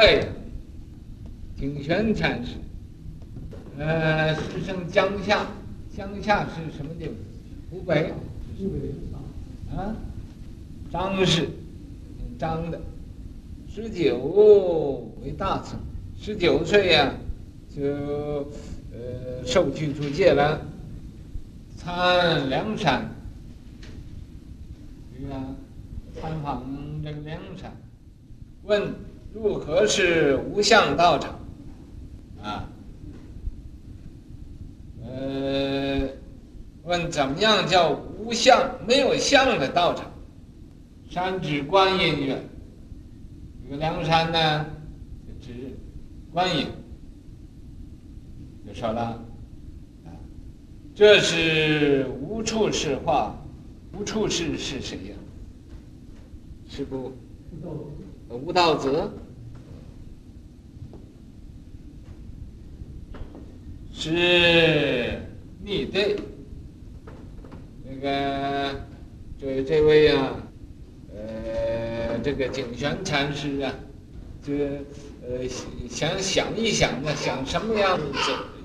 岳阳，景玄禅师，呃，师生江夏，江夏是什么地方？湖北。湖北。啊，张氏，张的，十九为大僧，十九岁呀、啊，就呃受具足戒了，参梁山。对呀，参访这个梁山，问如何是无相道场？啊，呃，问怎么样叫无相没有相的道场？山指观音院，这个梁山呢，就指观音。就说了，啊，这是无处是话，无处是是谁呀？是不？吴道子。是逆对，那个这这位啊，呃，这个景玄禅师啊，就呃想想一想呢，想什么样子，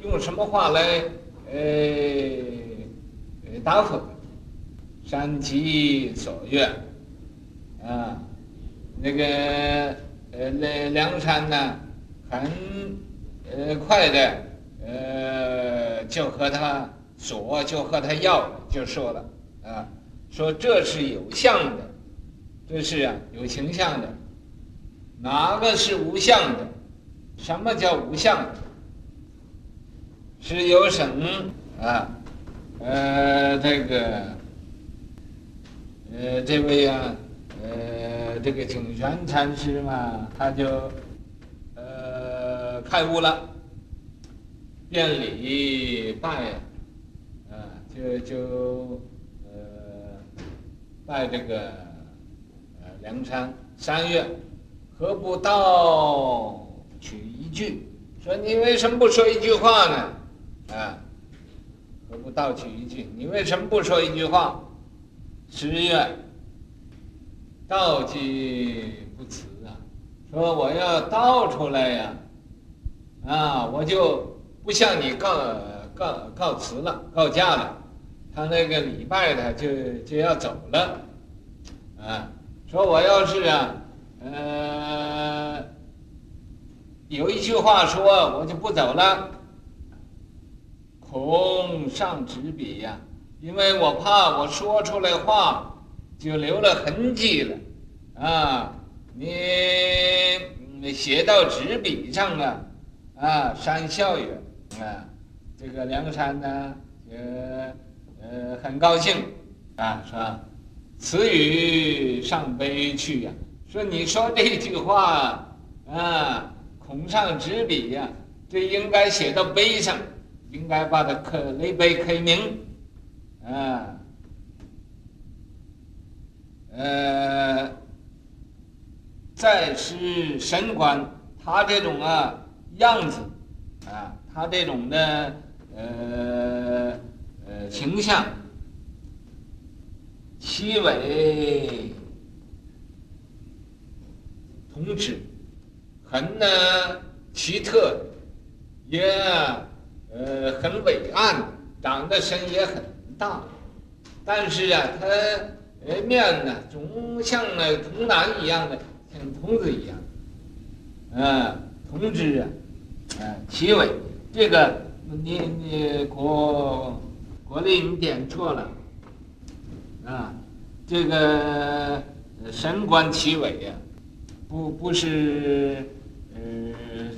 用什么话来呃答复？山其所愿，啊，那个呃那梁山呢，很呃快的。呃，就和他说，就和他要，就说了啊，说这是有相的，这是啊有形象的，哪个是无相的？什么叫无相？是有什啊？呃，这个呃这位、啊，呃这个景玄禅师嘛，他就呃开悟了。遍礼拜，啊，就就呃拜这个呃梁山三月，何不道取一句？说你为什么不说一句话呢？啊，何不道取一句？你为什么不说一句话？十月，道既不辞啊，说我要道出来呀，啊，我就。不向你告告告辞了，告假了，他那个礼拜他就就要走了，啊，说我要是啊，呃，有一句话说，我就不走了，恐上执笔呀，因为我怕我说出来话就留了痕迹了，啊，你写到纸笔上了，啊，山笑语。啊，这个梁山呢，呃呃很高兴，啊，是吧？此语上悲去呀，说你说这句话啊，孔上执笔呀，这应该写到碑上，应该把它刻立碑刻名，啊，呃，再是神官，他这种啊样子，啊。他这种的呃呃形象，奇伟同志，很呢奇特，也呃很伟岸，长得身也很大，但是啊，他呃面呢总像那童男一样的，像童子一样，啊同之啊，啊奇伟。这个你你国国立你点错了，啊，这个神官奇伟呀，不不是呃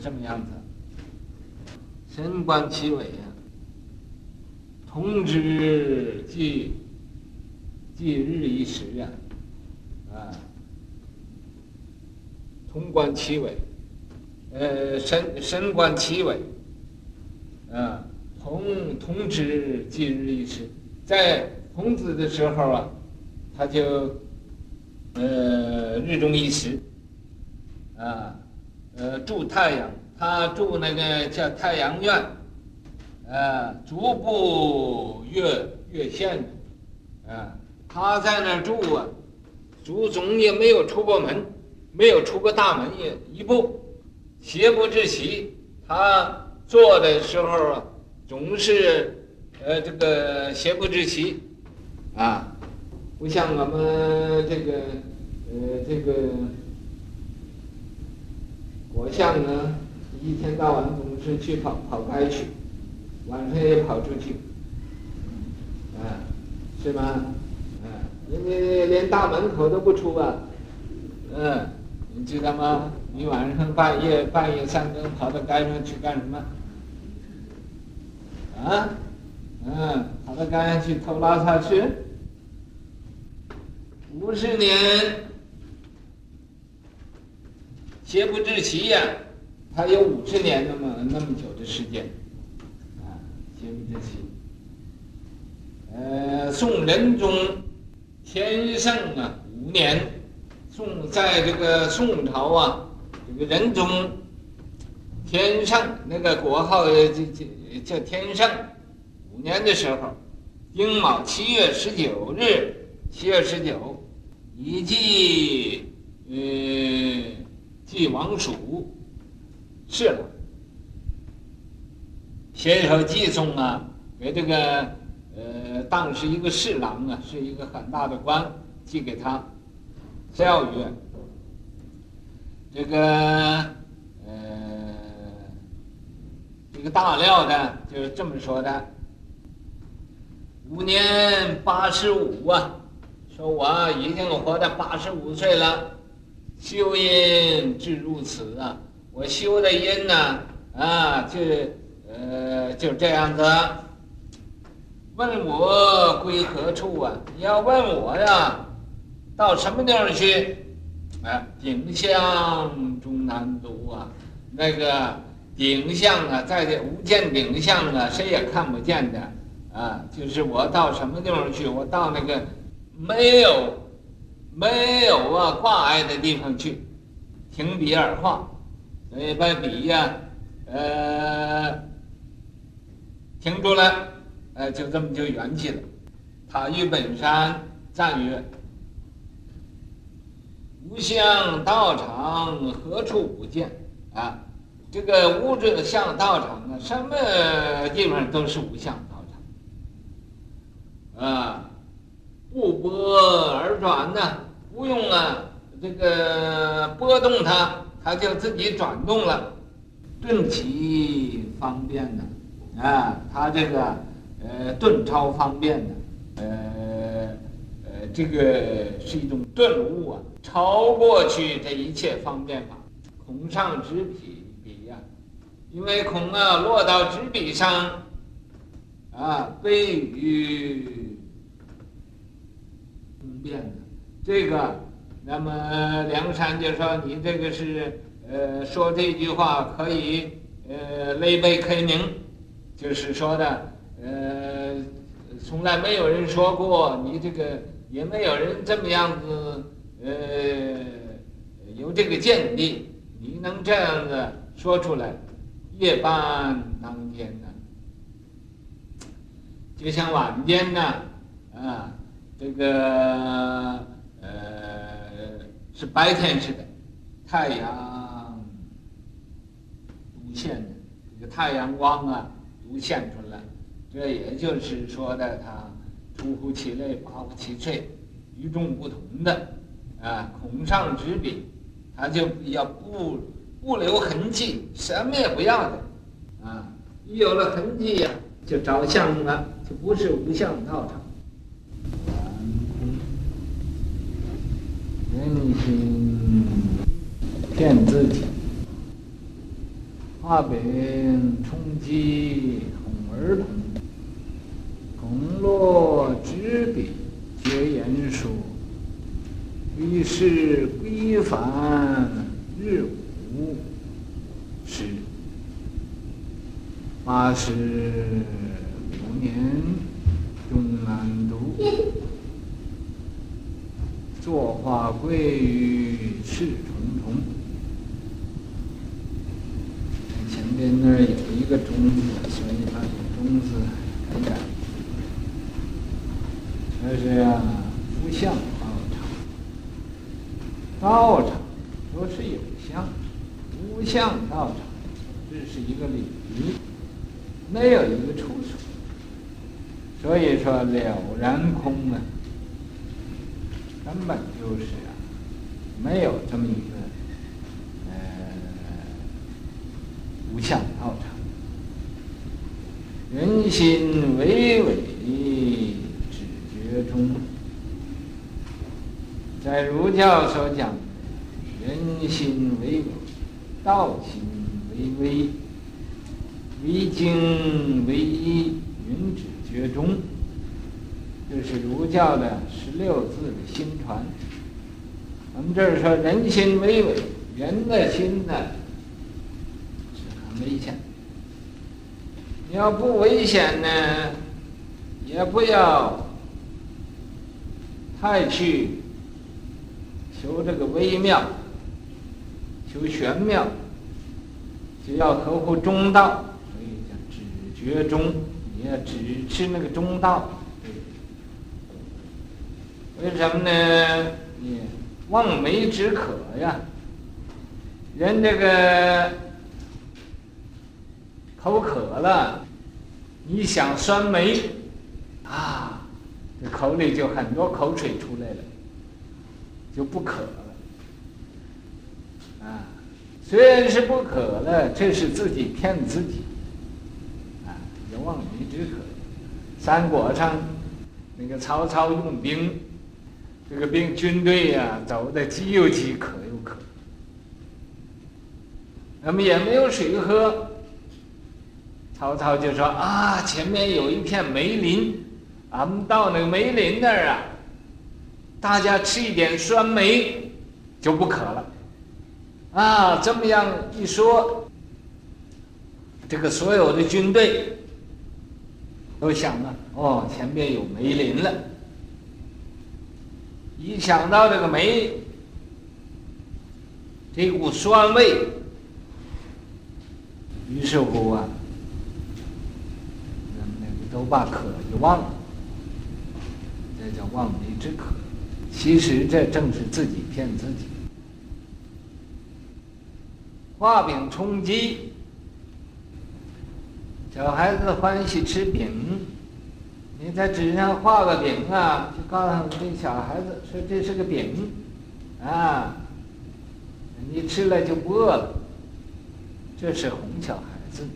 这么样子，神官奇伟呀，同之即即日一时呀，啊，同观其伟，呃神神官奇伟。啊，同同之即日一时，在孔子的时候啊，他就呃日中一时，啊，呃住太阳，他住那个叫太阳院，啊，足不越越县，啊，他在那儿住啊，足总也没有出过门，没有出过大门也一步，邪不至奇，他做的时候啊，总是呃这个邪不至奇，啊，不像我们这个呃这个国相呢，一天到晚总是去跑跑街去，晚上也跑出去，啊，是吗？人家连大门口都不出啊，嗯，你知道吗？你晚上半夜半夜三更跑到街上去干什么？啊，嗯，跑到街上去偷拉撒去？五十年，邪不至奇呀，他有五十年那么那么久的时间，啊，邪不至奇。呃，宋仁宗天圣啊五年，宋在这个宋朝啊。这个仁宗天圣那个国号叫叫叫天圣五年的时候，丁卯七月十九日，七月十九，以祭呃祭王蜀侍郎，写一首祭颂啊，给这个呃当时一个侍郎啊，是一个很大的官，寄给他，诏曰。这个呃，这个大料的就是这么说的：五年八十五啊，说我已经活到八十五岁了，修因至如此啊，我修的因呢啊，就呃就这样子。问我归何处啊？你要问我呀，到什么地方去？啊，顶相终难读啊！那个顶相啊，在这无见顶相啊，谁也看不见的啊。就是我到什么地方去？我到那个没有没有啊挂碍的地方去，停笔而画，所以把笔呀，呃，停住了，呃，就这么就圆寂了。塔于本山，赞曰。无相道场何处不见啊？这个无着相道场啊，什么地方都是无相道场啊！不拨而转呢，不用啊，这个拨动它，它就自己转动了，顿其方便呢啊！它这个呃顿超方便的，呃呃，这个是一种顿悟啊。超过去这一切方便法，孔上执笔笔呀，因为孔啊落到纸笔上，啊，悲于通变的这个，那么梁山就说你这个是呃说这句话可以呃类悲开明，就是说的呃从来没有人说过你这个也没有人这么样子。呃，有这个见地，你能这样子说出来，夜半当天呢，就像晚间呢，啊，这个呃是白天似的，太阳无限的，这个太阳光啊无限出来，这也就是说的他出乎其类，拔乎其萃，与众不同的。啊，孔上执笔，他就要不不留痕迹，什么也不要的，啊，一有了痕迹呀，就着相了，就不是无相道场。人心骗自己，画饼充饥哄儿童，孔落执笔绝言书。于是归返日午时，八十五年终难读，坐化归于赤重重。前边那儿有一个中字，所以把这中字这是呀，无相。道场。道场。若是有相，无相道场，这是一个领域，没有一个出处所。以说了然空啊，根本就是啊，没有这么一个呃无相道场。人心为伪，在儒教所讲，人心为伪，道心为微，为经为一，云只觉中。这是儒教的十六字的心传。我们这儿说人心为伪，人的心呢是很危险。你要不危险呢，也不要太去求这个微妙，求玄妙，就要合乎中道，所以叫只觉中，你要只吃那个中道。为什么呢？你望梅止渴呀，人这个。口渴了，你想酸梅，啊，这口里就很多口水出来了，就不渴了。啊，虽然是不渴了，这是自己骗自己。啊，叫望梅止渴。三国上，那个曹操用兵，这个兵军队呀、走的饥又饥，渴又渴，那么也没有水喝。曹操就说：“啊，前面有一片梅林，俺们到那个梅林那儿啊，大家吃一点酸梅，就不渴了。”啊，这么样一说，这个所有的军队都想了：“哦，前面有梅林了。”一想到这个梅，这股酸味，于是乎啊。都把渴就忘了，这叫望梅止渴。其实这正是自己骗自己。画饼充饥，小孩子欢喜吃饼，你在纸上画个饼啊，就告诉这小孩子说这是个饼，啊，你吃了就不饿了，这是哄小孩子。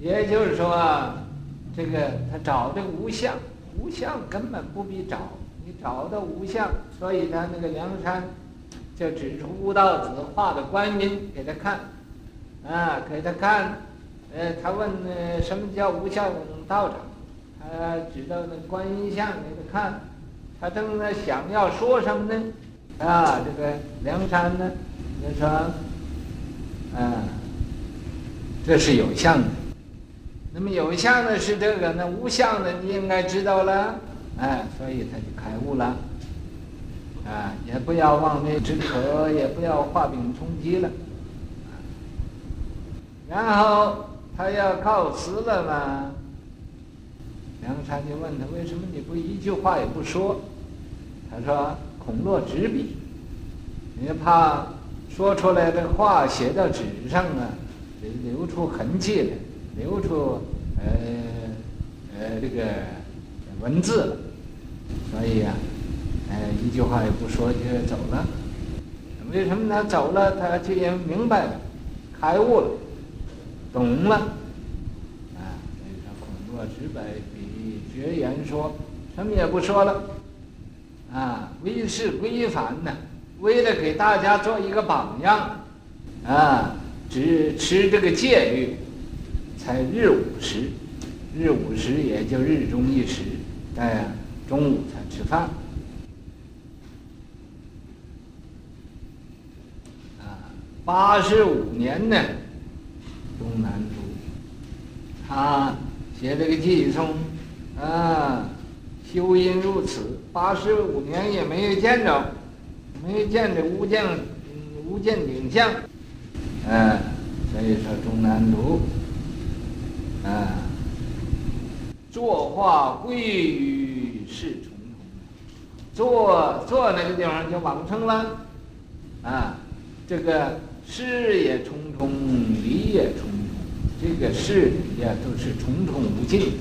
也就是说啊，这个他找这个无相，无相根本不必找，你找到无相，所以他那个梁山就指出悟道子画的观音给他看，啊，给他看，呃，他问呃什么叫无相道场，他指到那观音像给他看，他正在想要说什么呢？啊，这个梁山呢，就说，啊，这是有相的。那么有相的是这个，那无相的你应该知道了，哎，所以他就开悟了，啊，也不要望梅止渴，也不要画饼充饥了，然后他要告辞了嘛，梁山就问他为什么你不一句话也不说？他说恐落纸笔，你怕说出来的话写到纸上啊，留出痕迹来。留出呃呃这个文字，所以、啊，呃一句话也不说就走了。为什么他走了？他就也明白了，开悟了，懂了。啊，所以他恐落纸笔，绝言说，什么也不说了。啊，为是规范呢，为了给大家做一个榜样，啊，只持这个戒律。才日午时，日午时也就日中一时，哎，中午才吃饭。啊，八十五年呢，东南诸，他写这个偈颂，啊，修因如此，八十五年也没有见着，没有见着无见，无见顶相，啊，所以说东南诸。啊，作画归于是重重，坐坐那个地方就往生了，啊，这个事也重重，理也重重，这个事也都是重重无尽，